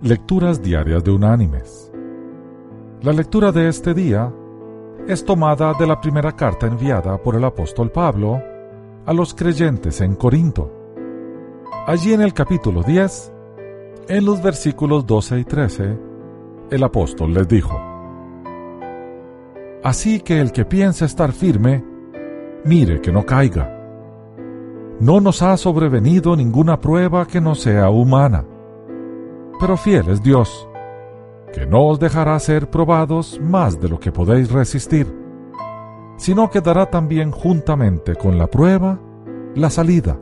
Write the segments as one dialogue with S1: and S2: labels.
S1: Lecturas Diarias de Unánimes. La lectura de este día es tomada de la primera carta enviada por el apóstol Pablo a los creyentes en Corinto. Allí en el capítulo 10, en los versículos 12 y 13, el apóstol les dijo, Así que el que piensa estar firme, mire que no caiga. No nos ha sobrevenido ninguna prueba que no sea humana, pero fiel es Dios, que no os dejará ser probados más de lo que podéis resistir, sino que dará también juntamente con la prueba la salida,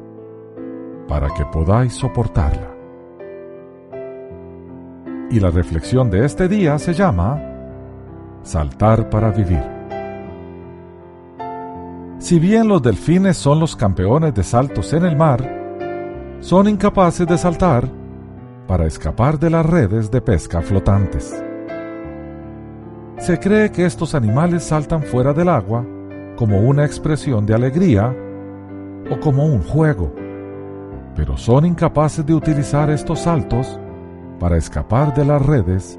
S1: para que podáis soportarla. Y la reflexión de este día se llama Saltar para vivir. Si bien los delfines son los campeones de saltos en el mar, son incapaces de saltar para escapar de las redes de pesca flotantes. Se cree que estos animales saltan fuera del agua como una expresión de alegría o como un juego, pero son incapaces de utilizar estos saltos para escapar de las redes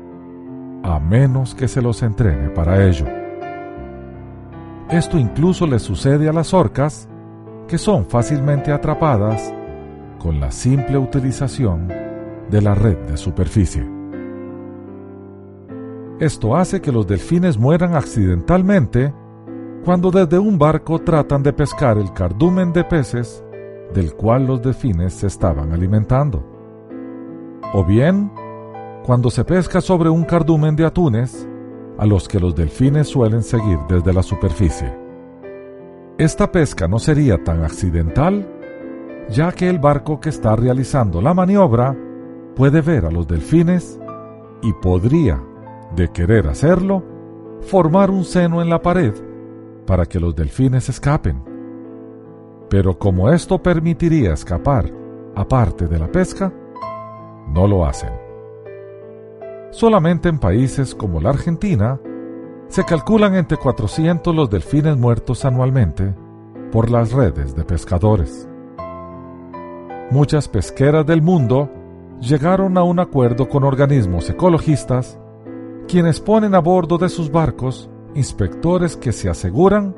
S1: a menos que se los entrene para ello. Esto incluso le sucede a las orcas, que son fácilmente atrapadas con la simple utilización de la red de superficie. Esto hace que los delfines mueran accidentalmente cuando desde un barco tratan de pescar el cardumen de peces del cual los delfines se estaban alimentando. O bien, cuando se pesca sobre un cardumen de atunes a los que los delfines suelen seguir desde la superficie. Esta pesca no sería tan accidental, ya que el barco que está realizando la maniobra puede ver a los delfines y podría, de querer hacerlo, formar un seno en la pared para que los delfines escapen. Pero como esto permitiría escapar aparte de la pesca, no lo hacen. Solamente en países como la Argentina se calculan entre 400 los delfines muertos anualmente por las redes de pescadores. Muchas pesqueras del mundo llegaron a un acuerdo con organismos ecologistas, quienes ponen a bordo de sus barcos inspectores que se aseguran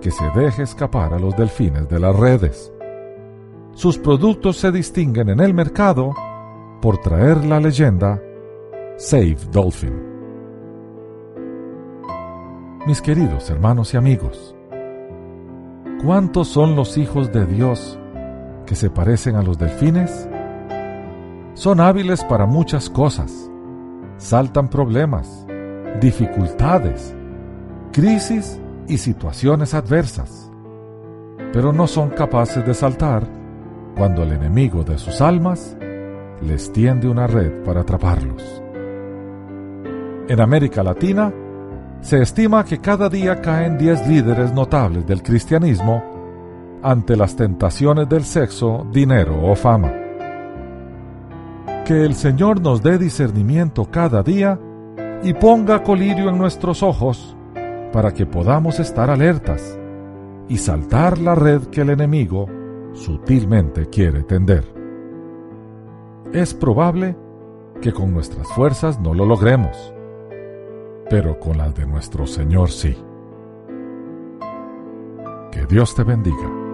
S1: que se deje escapar a los delfines de las redes. Sus productos se distinguen en el mercado por traer la leyenda Save Dolphin. Mis queridos hermanos y amigos, ¿cuántos son los hijos de Dios que se parecen a los delfines? Son hábiles para muchas cosas. Saltan problemas, dificultades, crisis y situaciones adversas. Pero no son capaces de saltar cuando el enemigo de sus almas les tiende una red para atraparlos. En América Latina, se estima que cada día caen 10 líderes notables del cristianismo ante las tentaciones del sexo, dinero o fama. Que el Señor nos dé discernimiento cada día y ponga colirio en nuestros ojos para que podamos estar alertas y saltar la red que el enemigo sutilmente quiere tender. Es probable que con nuestras fuerzas no lo logremos, pero con las de nuestro Señor sí. Que Dios te bendiga.